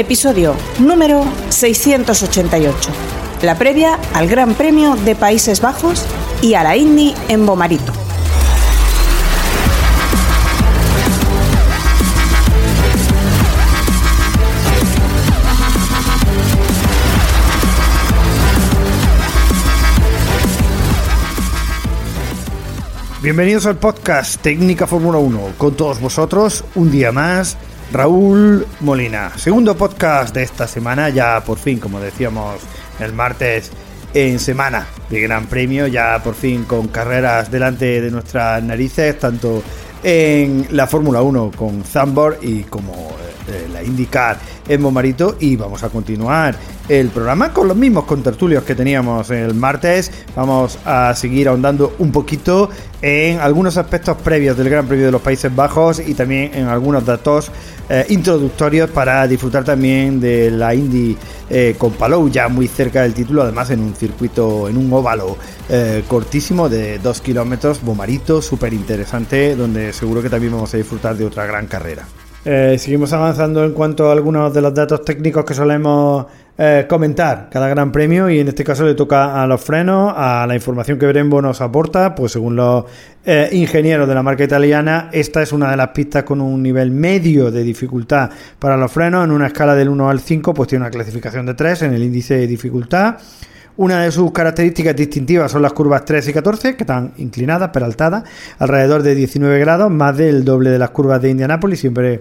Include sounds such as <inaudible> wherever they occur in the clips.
Episodio número 688. La previa al Gran Premio de Países Bajos y a la Indy en Bomarito. Bienvenidos al podcast Técnica Fórmula 1. Con todos vosotros, un día más, Raúl Molina. Segundo podcast de esta semana, ya por fin, como decíamos el martes, en semana de Gran Premio, ya por fin con carreras delante de nuestras narices, tanto en la Fórmula 1 con Zambor y como eh, la IndyCar en Momarito y vamos a continuar el programa con los mismos contertulios que teníamos el martes. Vamos a seguir ahondando un poquito en algunos aspectos previos del Gran Premio de los Países Bajos y también en algunos datos eh, introductorios para disfrutar también de la Indy eh, con Palou, ya muy cerca del título, además en un circuito, en un óvalo eh, cortísimo de 2 kilómetros, Bomarito, súper interesante, donde seguro que también vamos a disfrutar de otra gran carrera. Seguimos avanzando en cuanto a algunos de los datos técnicos que solemos eh, comentar cada gran premio y en este caso le toca a los frenos, a la información que Brembo nos aporta, pues según los eh, ingenieros de la marca italiana, esta es una de las pistas con un nivel medio de dificultad para los frenos, en una escala del 1 al 5 pues tiene una clasificación de 3 en el índice de dificultad. Una de sus características distintivas son las curvas 3 y 14, que están inclinadas, peraltadas, alrededor de 19 grados, más del doble de las curvas de Indianápolis, siempre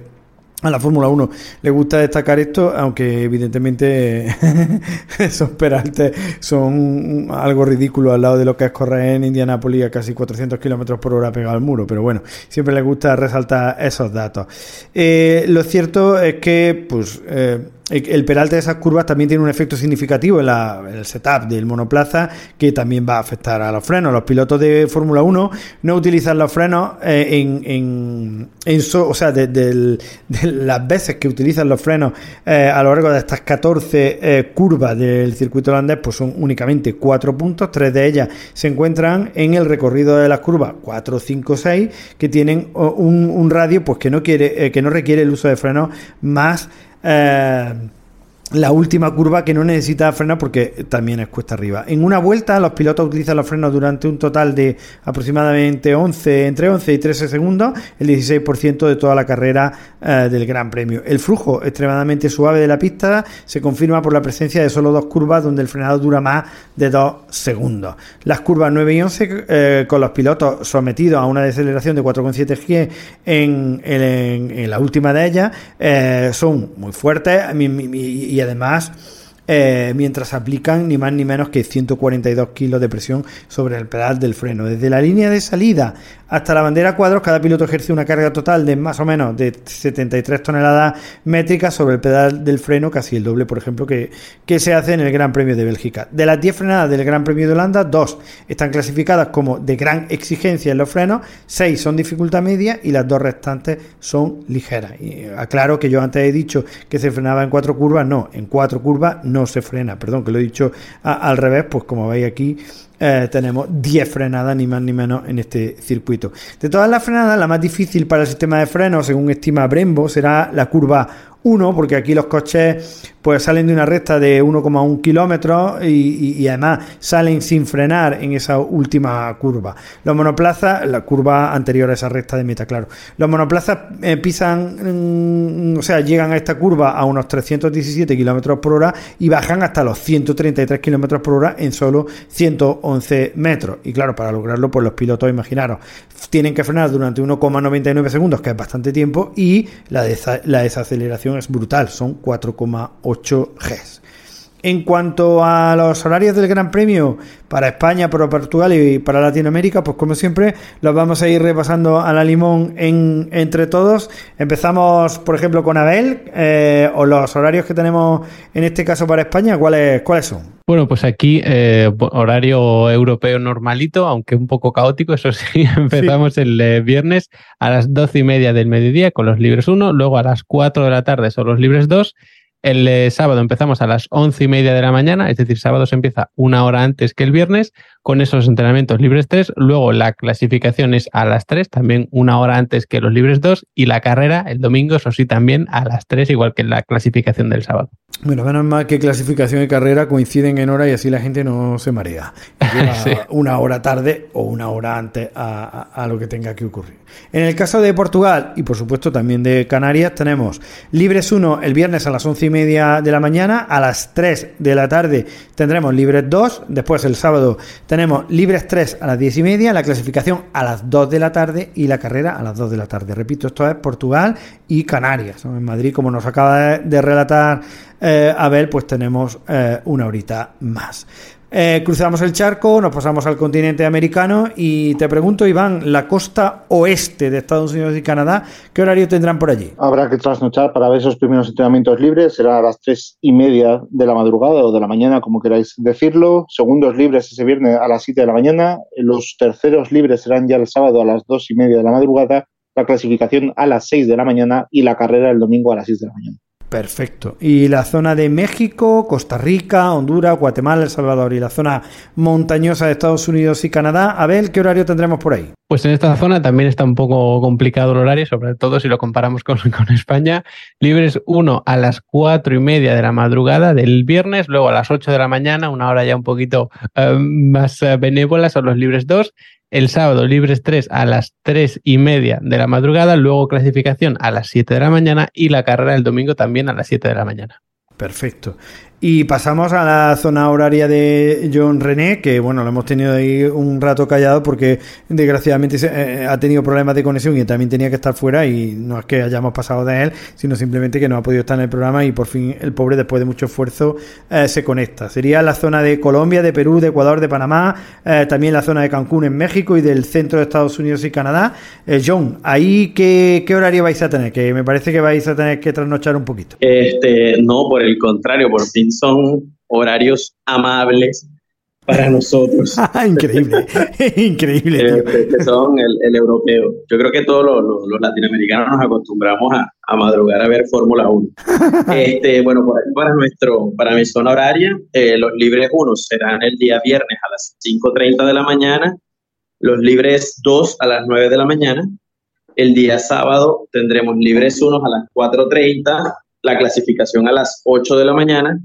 a la Fórmula 1 le gusta destacar esto, aunque evidentemente <laughs> esos peraltes son algo ridículo al lado de lo que es correr en Indianápolis a casi 400 kilómetros por hora pegado al muro, pero bueno, siempre le gusta resaltar esos datos. Eh, lo cierto es que, pues, eh, el peralte de esas curvas también tiene un efecto significativo en, el setup del monoplaza que también va a afectar a los frenos. Los pilotos de Fórmula 1 no utilizan los frenos eh, en, en, o sea, de, las veces que utilizan los frenos eh, a lo largo de estas 14 eh, curvas del circuito holandés, pues son únicamente 4 puntos, tres de ellas se encuentran en el recorrido de las curvas 4, 5, 6, que tienen un radio pues que no quiere, que no requiere el uso de frenos más eh, la última curva que no necesita frenar porque también es cuesta arriba. En una vuelta los pilotos utilizan los frenos durante un total de aproximadamente 11, entre 11 y 13 segundos, el 16% de toda la carrera eh, del Gran Premio. El flujo extremadamente suave de la pista se confirma por la presencia de solo dos curvas donde el frenado dura más de 2 segundos. Las curvas 9 y 11 eh, con los pilotos sometidos a una deceleración de 4,7 G en, en, la última de ellas eh, son muy fuertes además eh, mientras aplican ni más ni menos que 142 kilos de presión sobre el pedal del freno. Desde la línea de salida hasta la bandera cuadros, cada piloto ejerce una carga total de más o menos de 73 toneladas métricas sobre el pedal del freno, casi el doble, por ejemplo, que, que se hace en el Gran Premio de Bélgica. De las 10 frenadas del Gran Premio de Holanda, dos están clasificadas como de gran exigencia en los frenos, 6 son dificultad media y las dos restantes son ligeras. Y aclaro que yo antes he dicho que se frenaba en cuatro curvas, no, en cuatro curvas no se frena, perdón, que lo he dicho al revés, pues como veis aquí eh, tenemos 10 frenadas, ni más ni menos, en este circuito. De todas las frenadas, la más difícil para el sistema de frenos, según estima Brembo, será la curva 1, porque aquí los coches pues salen de una recta de 1,1 kilómetros y, además salen sin frenar en esa última curva. Los monoplazas, la curva anterior a esa recta de meta, claro. Los monoplazas eh, pisan, mm, o sea, llegan a esta curva a unos 317 kilómetros por hora y bajan hasta los 133 kilómetros por hora en solo 111 metros. Y claro, para lograrlo, pues los pilotos, imaginaros, tienen que frenar durante 1,99 segundos, que es bastante tiempo, y la, la desaceleración es brutal, son 4,8 Gs. En cuanto a los horarios del Gran Premio para España, para Portugal y para Latinoamérica, pues como siempre los vamos a ir repasando a la limón en, entre todos. Empezamos, por ejemplo, con Abel, eh, o los horarios que tenemos en este caso para España, ¿cuáles, cuáles son? Bueno, pues aquí eh, horario europeo normalito, aunque un poco caótico, eso <laughs> sí, empezamos el eh, viernes a las doce y media del mediodía con los libres 1, luego a las 4 de la tarde son los libres 2 el eh, sábado empezamos a las once y media de la mañana, es decir, sábado se empieza una hora antes que el viernes, con esos entrenamientos libres 3. Luego la clasificación es a las 3, también una hora antes que los libres 2. Y la carrera el domingo, eso sí, también a las 3, igual que la clasificación del sábado. Bueno, menos mal que clasificación y carrera coinciden en hora y así la gente no se marea. <laughs> Una hora tarde o una hora antes a, lo que tenga que ocurrir. En el caso de Portugal y por supuesto también de Canarias tenemos libres 1 el viernes a las 11 y media de la mañana, a las 3 de la tarde tendremos libres 2, después el sábado tenemos libres 3 a las 10 y media, la clasificación a las 2 de la tarde y la carrera a las 2 de la tarde. Repito, esto es Portugal y Canarias. En Madrid, como nos acaba de relatar eh, Abel, pues tenemos eh, una horita más. Eh, cruzamos el charco, nos pasamos al continente americano y te pregunto, Iván, la costa oeste de Estados Unidos y Canadá, ¿qué horario tendrán por allí? Habrá que trasnochar para ver esos primeros entrenamientos libres, será a las tres y media de la madrugada o de la mañana, como queráis decirlo. Segundos libres ese viernes a las 7 de la mañana, los terceros libres serán ya el sábado a las dos y media de la madrugada, la clasificación a las 6 de la mañana y la carrera el domingo a las 6 de la mañana. Perfecto. Y la zona de México, Costa Rica, Honduras, Guatemala, El Salvador y la zona montañosa de Estados Unidos y Canadá. Abel, ¿qué horario tendremos por ahí? Pues en esta zona también está un poco complicado el horario, sobre todo si lo comparamos con, <laughs> España. Libres 1 a las 4 y media de la madrugada del viernes, luego a las 8 de la mañana, una hora ya un poquito eh, más eh, benévola, son los libres 2 el sábado libres 3 a las 3 y media de la madrugada, luego clasificación a las 7 de la mañana y la carrera el domingo también a las 7 de la mañana. Perfecto. Y pasamos a la zona horaria de John René, que bueno, lo hemos tenido ahí un rato callado porque desgraciadamente eh, ha tenido problemas de conexión y también tenía que estar fuera y no es que hayamos pasado de él, sino simplemente que no ha podido estar en el programa y por fin el pobre después de mucho esfuerzo eh, se conecta. Sería la zona de Colombia, de Perú, de Ecuador, de Panamá, eh, también la zona de Cancún en México y del centro de Estados Unidos y Canadá. John, ¿ahí qué, qué horario vais a tener? Que me parece que vais a tener que trasnochar un poquito. Este, no, por el contrario, por fin son horarios amables para nosotros. <laughs> increíble, <laughs> increíble. Eh, que son el, europeo. Yo creo que todos los, latinoamericanos nos acostumbramos a, madrugar a ver Fórmula 1. <laughs> Este, bueno, para, nuestro, para mi zona horaria, eh, los libres 1 serán el día viernes a las 5.30 de la mañana, los libres 2 a las 9 de la mañana, el día sábado tendremos libres 1 a las 4.30, la clasificación a las 8 de la mañana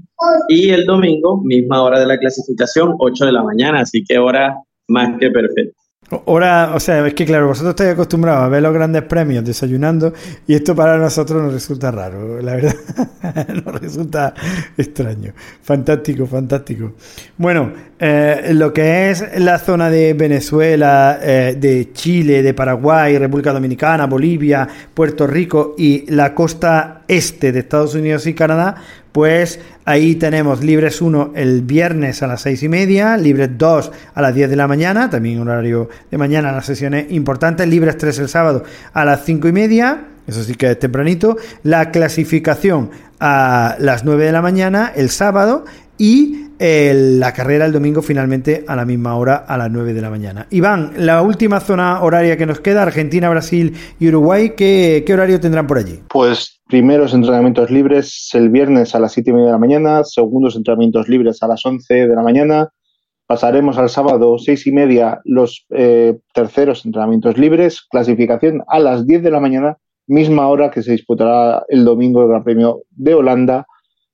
y el domingo, misma hora de la clasificación, 8 de la mañana, así que hora más que perfecta. Ahora, o sea, es que claro, vosotros estáis acostumbrados a ver los grandes premios desayunando y esto para nosotros nos resulta raro, la verdad, <laughs> nos resulta extraño. Fantástico, fantástico. Bueno, eh, lo que es la zona de Venezuela, eh, de Chile, de Paraguay, República Dominicana, Bolivia, Puerto Rico y la costa este de Estados Unidos y Canadá, pues ahí tenemos libres 1 el viernes a las 6 y media, libres 2 a las 10 de la mañana, también horario de mañana las sesiones importantes, libres 3 el sábado a las 5 y media, eso sí que es tempranito, la clasificación a las 9 de la mañana el sábado y la carrera el domingo finalmente a la misma hora, a las 9 de la mañana. Iván, la última zona horaria que nos queda, Argentina, Brasil y Uruguay, ¿qué, horario tendrán por allí? Pues primeros entrenamientos libres el viernes a las 7 y media de la mañana, segundos entrenamientos libres a las 11 de la mañana, pasaremos al sábado 6 y media los eh, terceros entrenamientos libres, clasificación a las 10 de la mañana, misma hora que se disputará el domingo el Gran Premio de Holanda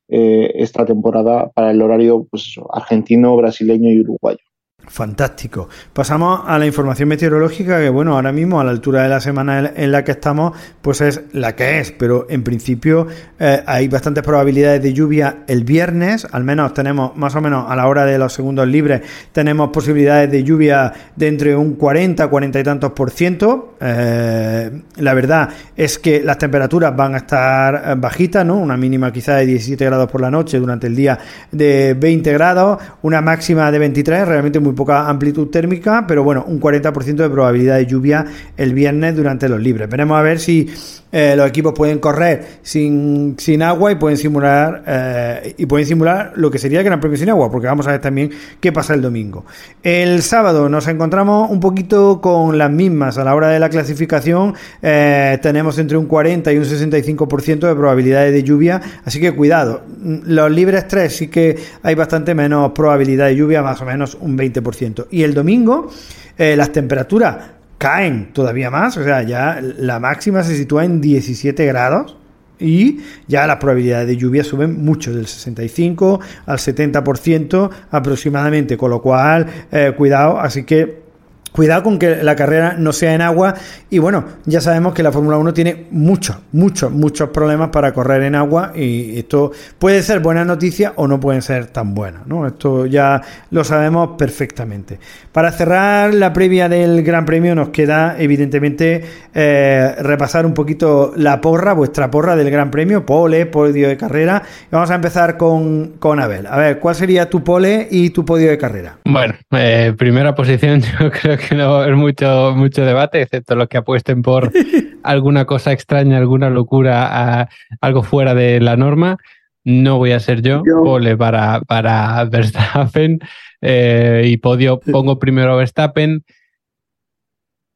eh, esta temporada para el horario pues argentino, brasileño y uruguayo. Fantástico. Pasamos a la información meteorológica que, bueno, ahora mismo a la altura de la semana en la que estamos, pues es la que es, pero en principio eh, hay bastantes probabilidades de lluvia el viernes, al menos tenemos más o menos a la hora de los segundos libres, tenemos posibilidades de lluvia de entre un 40, 40 y tantos por ciento. Eh, la verdad es que las temperaturas van a estar eh, bajitas, ¿no? Una mínima quizá de 17 grados por la noche, durante el día de 20 grados, una máxima de 23, realmente muy poca amplitud térmica, pero bueno, un 40% de probabilidad de lluvia el viernes durante los libres. Veremos a ver si eh, los equipos pueden correr sin, sin agua y pueden simular eh, y pueden simular lo que sería el Gran Premio sin agua, porque vamos a ver también qué pasa el domingo. El sábado nos encontramos un poquito con las mismas a la hora de la clasificación. Eh, tenemos entre un 40 y un 65% de probabilidades de lluvia, así que cuidado. Los libres 3 sí que hay bastante menos probabilidad de lluvia, más o menos un 20%. Y el domingo las temperaturas caen todavía más, o sea, ya la máxima se sitúa en 17 grados y ya las probabilidades de lluvia suben mucho, del 65 al 70% aproximadamente, con lo cual, eh, cuidado, así que Cuidado con que la carrera no sea en agua y bueno, ya sabemos que la Fórmula 1 tiene muchos, muchos, muchos problemas para correr en agua y esto puede ser buena noticia o no puede ser tan buena, ¿no? Esto ya lo sabemos perfectamente. Para cerrar la previa del Gran Premio nos queda evidentemente eh, repasar un poquito la porra, vuestra porra del Gran Premio, pole, podio de carrera. Vamos a empezar con, con Abel. A ver, ¿cuál sería tu pole y tu podio de carrera? Bueno, eh, primera posición <laughs> yo creo que <laughs> no va a haber mucho, mucho debate, excepto los que apuesten por <laughs> alguna cosa extraña, alguna locura, algo fuera de la norma. No voy a ser yo, pole para, para <laughs> Verstappen eh, y podio pongo primero a Verstappen.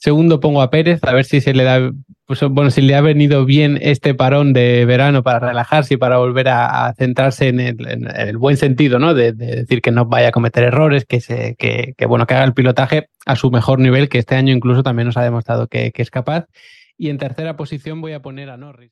Segundo pongo a Pérez, a ver si se le da, pues, bueno, si le ha venido bien este parón de verano para relajarse y para volver a, centrarse en el, buen sentido, ¿no? De, decir que no vaya a cometer errores, que, se, que, bueno, que haga el pilotaje a su mejor nivel, que este año incluso también nos ha demostrado que es capaz. Y en tercera posición voy a poner a Norris.